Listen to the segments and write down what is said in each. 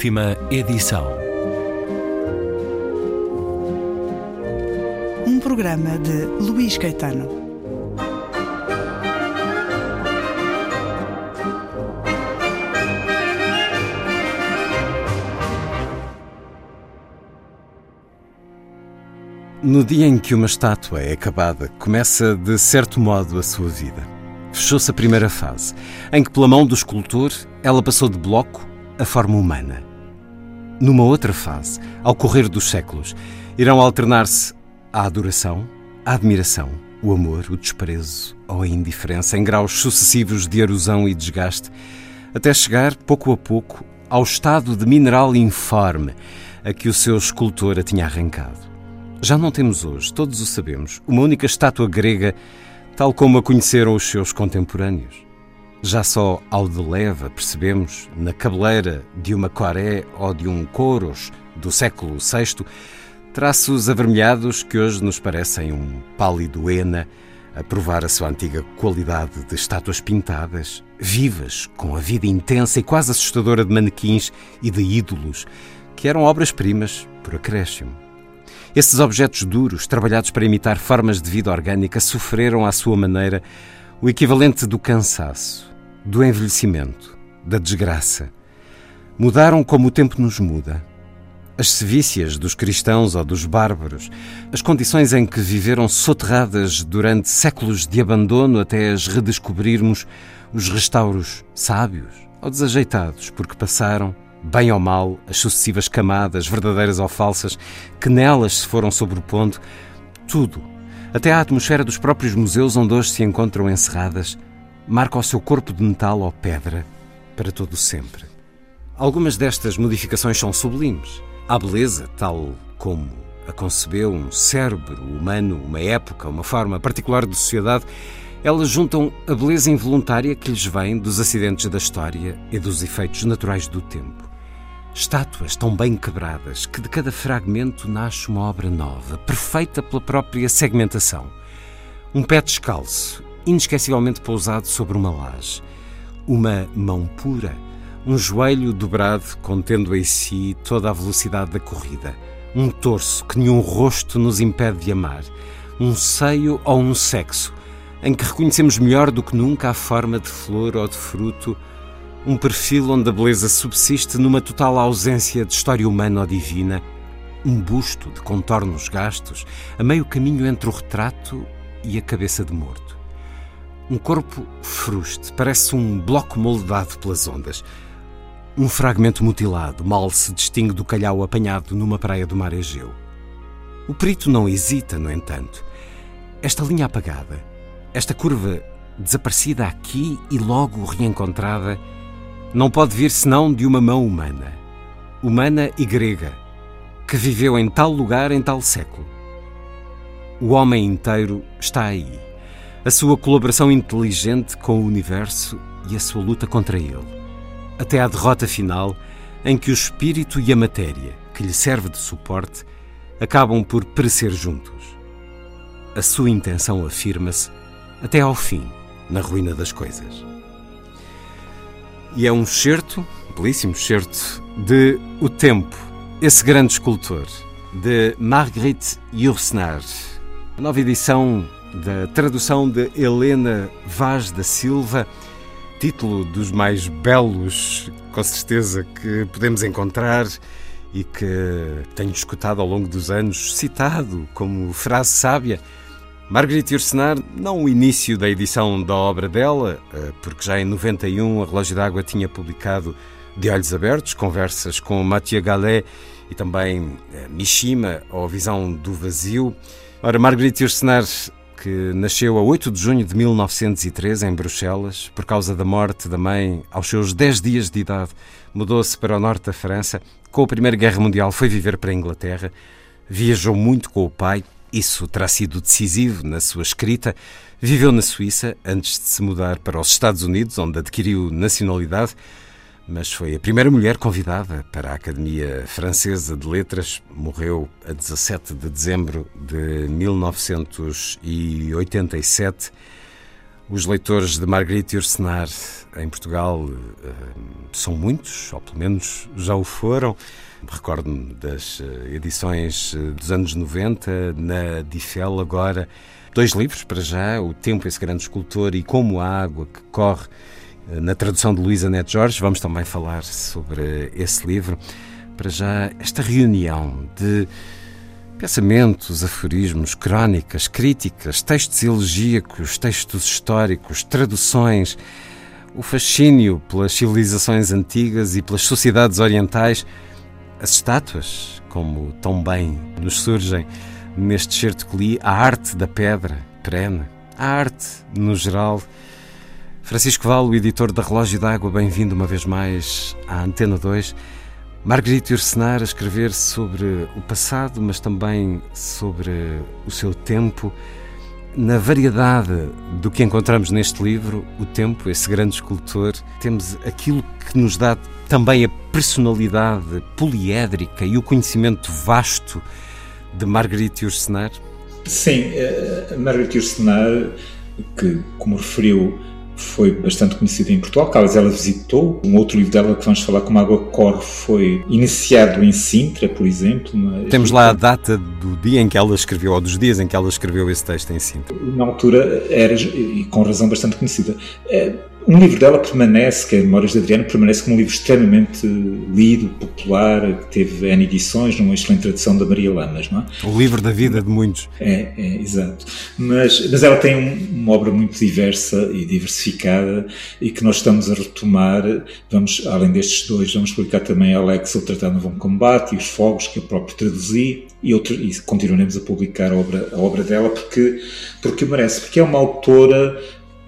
Última edição. Um programa de Luís Caetano. No dia em que uma estátua é acabada, começa de certo modo a sua vida. Fechou-se a primeira fase, em que, pela mão do escultor, ela passou de bloco a forma humana. Numa outra fase, ao correr dos séculos, irão alternar-se a adoração, a admiração, o amor, o desprezo ou a indiferença em graus sucessivos de erosão e desgaste, até chegar, pouco a pouco, ao estado de mineral informe a que o seu escultor a tinha arrancado. Já não temos hoje, todos o sabemos, uma única estátua grega tal como a conheceram os seus contemporâneos. Já só ao de leva percebemos, na cabeleira de uma Coré ou de um Coros do século VI, traços avermelhados que hoje nos parecem um pálido ena a provar a sua antiga qualidade de estátuas pintadas, vivas, com a vida intensa e quase assustadora de manequins e de ídolos, que eram obras-primas por acréscimo. Esses objetos duros, trabalhados para imitar formas de vida orgânica, sofreram à sua maneira o equivalente do cansaço, do envelhecimento, da desgraça. Mudaram como o tempo nos muda. As sevícias dos cristãos ou dos bárbaros, as condições em que viveram soterradas durante séculos de abandono até as redescobrirmos, os restauros sábios ou desajeitados, porque passaram, bem ou mal, as sucessivas camadas, verdadeiras ou falsas, que nelas se foram sobrepondo, tudo, até a atmosfera dos próprios museus onde hoje se encontram encerradas, marca o seu corpo de metal ou pedra para todo sempre. Algumas destas modificações são sublimes. A beleza, tal como a concebeu um cérebro humano, uma época, uma forma particular de sociedade, elas juntam a beleza involuntária que lhes vem dos acidentes da história e dos efeitos naturais do tempo. Estátuas tão bem quebradas que de cada fragmento nasce uma obra nova, perfeita pela própria segmentação. Um pé descalço, inesquecivelmente pousado sobre uma laje. Uma mão pura, um joelho dobrado contendo em si toda a velocidade da corrida. Um torso que nenhum rosto nos impede de amar. Um seio ou um sexo em que reconhecemos melhor do que nunca a forma de flor ou de fruto um perfil onde a beleza subsiste numa total ausência de história humana ou divina, um busto de contornos gastos, a meio caminho entre o retrato e a cabeça de morto. Um corpo fruste, parece um bloco moldado pelas ondas. Um fragmento mutilado, mal se distingue do calhau apanhado numa praia do mar Egeu. O perito não hesita, no entanto. Esta linha apagada, esta curva desaparecida aqui e logo reencontrada, não pode vir senão de uma mão humana, humana e grega, que viveu em tal lugar em tal século. O homem inteiro está aí, a sua colaboração inteligente com o universo e a sua luta contra ele, até à derrota final em que o espírito e a matéria, que lhe serve de suporte, acabam por perecer juntos. A sua intenção afirma-se até ao fim na ruína das coisas. E é um certo, belíssimo certo, de O Tempo, esse grande escultor, de Marguerite Yourcenar. A nova edição da tradução de Helena Vaz da Silva, título dos mais belos, com certeza, que podemos encontrar e que tenho escutado ao longo dos anos, citado como frase sábia Marguerite Yourcenar, não o início da edição da obra dela, eh, porque já em 91 a Relógio d'Água tinha publicado De Olhos Abertos, conversas com Mathieu Gallet e também eh, Mishima, ou Visão do Vazio. Ora, Marguerite Yourcenar, que nasceu a 8 de junho de 1903 em Bruxelas, por causa da morte da mãe aos seus 10 dias de idade, mudou-se para o norte da França. Com a Primeira Guerra Mundial foi viver para a Inglaterra, viajou muito com o pai, isso terá sido decisivo na sua escrita. Viveu na Suíça antes de se mudar para os Estados Unidos, onde adquiriu nacionalidade, mas foi a primeira mulher convidada para a Academia Francesa de Letras. Morreu a 17 de dezembro de 1987. Os leitores de Marguerite Yourcenar em Portugal eh, são muitos, ou pelo menos já o foram. Recordo-me das eh, edições eh, dos anos 90, na Difel agora. Dois livros para já, O Tempo, esse grande escultor, e Como a Água que Corre, na tradução de Luísa Neto Jorge. Vamos também falar sobre esse livro. Para já, esta reunião de Pensamentos, aforismos, crónicas, críticas, textos elegíacos, textos históricos, traduções, o fascínio pelas civilizações antigas e pelas sociedades orientais, as estátuas, como tão bem nos surgem neste certo que li, a arte da pedra perene, a arte no geral. Francisco Valo, editor da Relógio d'Água, bem-vindo uma vez mais à Antena 2. Marguerite Yourcenar a escrever sobre o passado, mas também sobre o seu tempo. Na variedade do que encontramos neste livro, o tempo, esse grande escultor, temos aquilo que nos dá também a personalidade poliédrica e o conhecimento vasto de Marguerite Yourcenar? Sim, eh, Marguerite Yourcenar, que, como referiu, foi bastante conhecida em Portugal. Caso ela visitou. Um outro livro dela que vamos falar, como Água Corre, foi iniciado em Sintra, por exemplo. Temos lá a data do dia em que ela escreveu, ou dos dias em que ela escreveu esse texto em Sintra. Na altura era, e com razão, bastante conhecida. Um livro dela permanece, que é Memórias de Adriano, permanece como um livro extremamente lido, popular, que teve N edições, numa excelente tradução da Maria Lamas, não é? O livro da vida de muitos. É, é exato. Mas, mas ela tem um, uma obra muito diversa e diversificada e que nós estamos a retomar. Vamos, além destes dois, vamos publicar também Alex, o Tratado no Bom Combate e Os Fogos, que eu próprio traduzi, e, outro, e continuaremos a publicar a obra, a obra dela porque, porque merece, porque é uma autora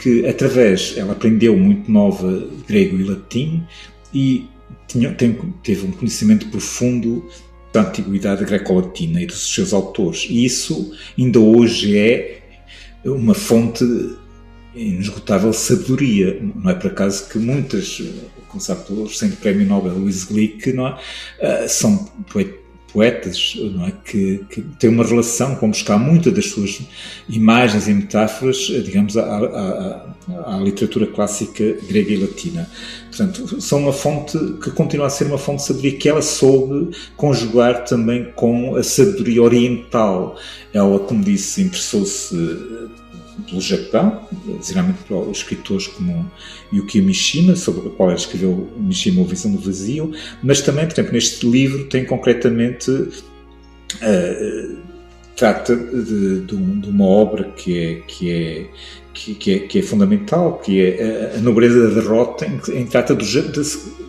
que através, ela aprendeu muito nova grego e latim e tinha, teve um conhecimento profundo da antiguidade greco-latina e dos seus autores. E isso ainda hoje é uma fonte inesgotável sabedoria. Não é por acaso que muitas, como sabe, o recente Prémio Nobel Louise Glick não é? Uh, são poetas é? que, que têm uma relação com buscar muitas das suas imagens e metáforas, digamos, à, à, à, literatura clássica grega e latina. Portanto, são uma fonte que continua a ser uma fonte de sabedoria que ela soube conjugar também com a sabedoria oriental. Ela, como disse, interessou-se pelo Japão, geralmente por escritores como Yukio Mishima, sobre o qual ele escreveu Mishima, A Visão do Vazio, mas também, por exemplo, neste livro tem concretamente. Uh, trata de, de, de, uma obra que é, que é, que, que, é, que é fundamental, que é a nobreza da derrota, em que trata do, da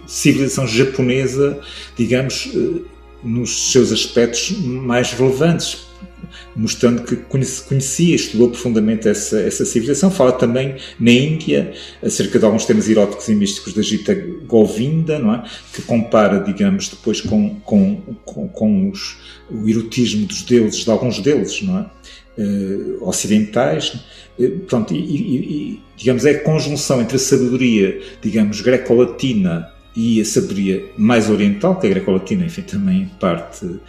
civilização japonesa, digamos, eh, nos seus aspectos mais relevantes, mostrando que conhecia, estudou profundamente essa, essa civilização. Fala também na Índia acerca de alguns temas eróticos e místicos da Gita Govinda, não é? que compara, digamos, depois com, com, com, com os, o erotismo dos deuses, de alguns deuses, não é? Uh, ocidentais. Uh, pronto, e, e, e, digamos, é a conjunção entre a sabedoria, digamos, greco-latina e a sabedoria mais oriental, que a greco-latina, enfim, também parte uh,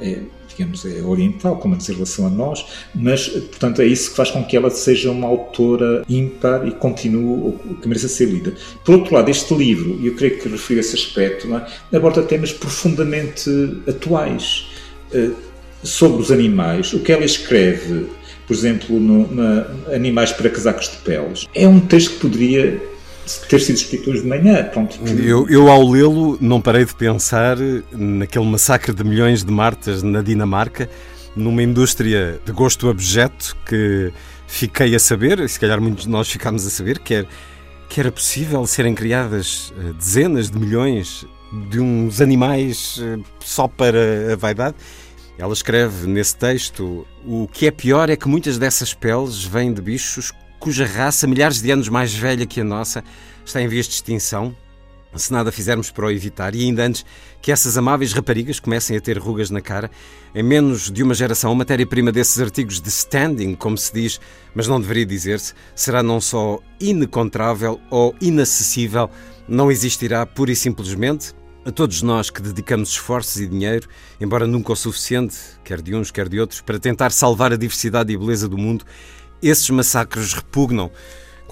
é, digamos, é oriental, como diz em relação a nós, mas, portanto, é isso que faz com que ela seja uma autora ímpar e continue, que mereça ser lida. Por outro lado, este livro, e eu creio que refiro esse aspecto, é? aborda temas profundamente atuais uh, sobre os animais, o que ela escreve, por exemplo, no, na Animais para Casacos de Peles, é um texto que poderia ter sido escrito hoje de manhã. Pronto, que... eu, eu, ao lê-lo, não parei de pensar naquele massacre de milhões de martas na Dinamarca, numa indústria de gosto abjeto que fiquei a saber, se calhar muitos de nós ficámos a saber, que era, que era possível serem criadas eh, dezenas de milhões de uns animais eh, só para a vaidade. Ela escreve nesse texto: o que é pior é que muitas dessas peles vêm de bichos cuja raça, milhares de anos mais velha que a nossa, está em vias de extinção, se nada fizermos para o evitar, e ainda antes que essas amáveis raparigas comecem a ter rugas na cara, em menos de uma geração, a matéria-prima desses artigos de standing, como se diz, mas não deveria dizer-se, será não só inencontrável ou inacessível, não existirá pura e simplesmente. A todos nós que dedicamos esforços e dinheiro, embora nunca o suficiente, quer de uns, quer de outros, para tentar salvar a diversidade e beleza do mundo, esses massacres repugnam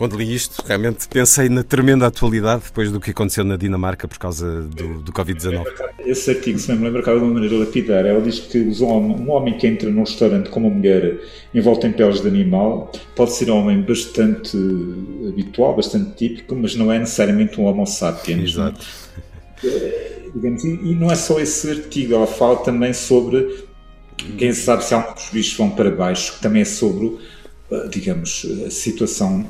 quando li isto, realmente pensei na tremenda atualidade depois do que aconteceu na Dinamarca por causa do, do Covid-19. Esse artigo, se me lembra, acaba de uma maneira lapidar. Ela diz que um homem que entra num restaurante com uma mulher envolta em peles de animal pode ser um homem bastante habitual, bastante típico, mas não é necessariamente um homo sapiens. É? Exato. É, digamos, e, não é só esse artigo, ela fala também sobre quem sabe se há uns bichos vão para baixo, que também é sobre eh, digamos, a situação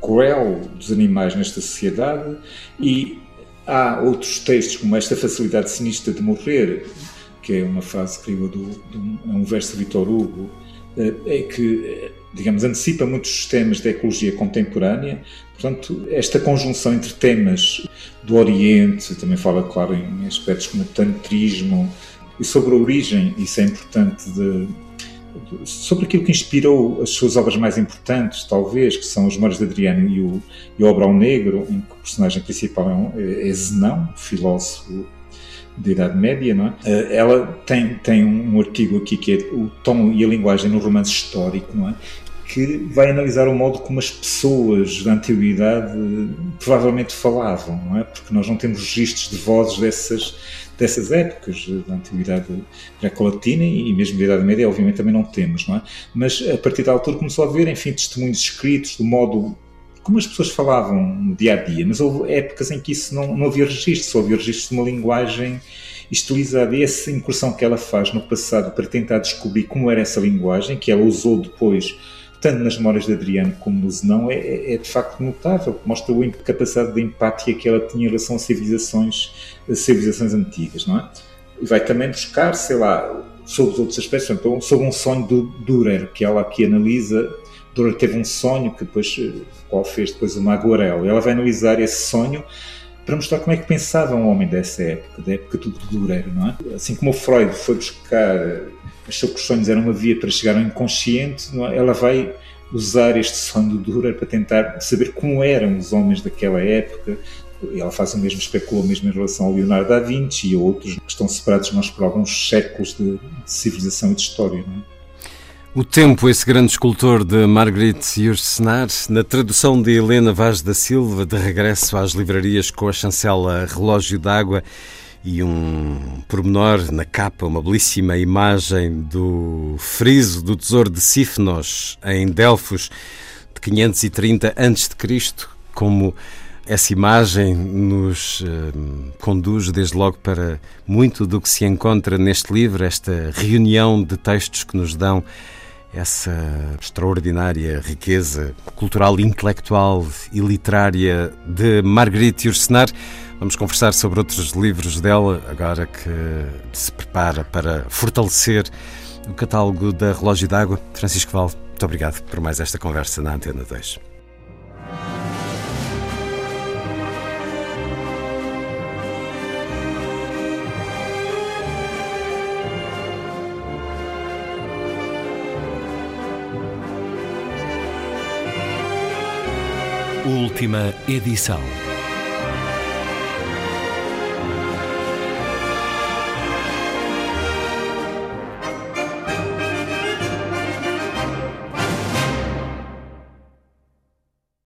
cruel dos animais nesta sociedade e há outros textos como esta facilidade sinistra de morrer que é uma frase que do, do é um verso de Vitor Hugo eh, é que eh, digamos antecipa muitos temas da ecologia contemporânea. Portanto esta conjunção entre temas do Oriente também fala claro em aspectos como o tantrismo e sobre a origem isso é importante de sobre aquilo que inspirou as suas obras mais importantes, talvez, que são Os Memórias de Adriano e o, e o Obrão Negro, em que o personagem principal é, um, é, é Zenão, filósofo da Idade Média, não é? Eh, ela tem, tem um artigo aqui que é o tom e a linguagem no romance histórico, não é? que vai analisar o modo como as pessoas da antiguidade provavelmente falavam, não é? Porque nós não temos registros de vozes dessas dessas épocas da antiguidade greco-latina e mesmo da Idade Média, obviamente também não temos, não é? Mas a partir da altura começou a haver, enfim, testemunhos escritos do modo como as pessoas falavam no dia a dia, mas houve épocas em que isso não, não havia registro, só havia registro de uma linguagem estilizada. E essa incursão que ela faz no passado para tentar descobrir como era essa linguagem, que ela usou depois tanto nas memórias de Adriano como no Zenão, é, é, é, de facto notável, mostra a capacidade de empatia que ela tinha em relação a civilizações, a civilizações antigas, não é? E vai também buscar, sei lá, sobre os outros aspectos, então, sobre um sonho do Dürer, que ela aqui analisa. Dürer teve um sonho que depois, qual fez depois uma aguarela. Ela vai analisar esse sonho para mostrar como é que pensava um homem dessa época, da época do Dürer, não é? Assim como o Freud foi buscar os sonhos eram uma via para chegar ao inconsciente, é? ela vai usar este sonho do Dürer para tentar saber como eram os homens daquela época. Ela faz o mesmo, especulou mesmo em relação ao Leonardo da Vinci e a outros que estão separados nós por alguns séculos de, de civilização e de história. Não é? O Tempo, esse grande escultor de Marguerite Yourcenar, na tradução de Helena Vaz da Silva, de regresso às livrarias com a chancela Relógio d'Água e um pormenor na capa, uma belíssima imagem do friso do tesouro de Sífnos em Delfos de 530 a.C., como essa imagem nos uh, conduz desde logo para muito do que se encontra neste livro, esta reunião de textos que nos dão essa extraordinária riqueza cultural, intelectual e literária de Marguerite Yourcenar. Vamos conversar sobre outros livros dela, agora que se prepara para fortalecer o catálogo da Relógio d'Água. Francisco Val, muito obrigado por mais esta conversa na Antena 2. Última edição.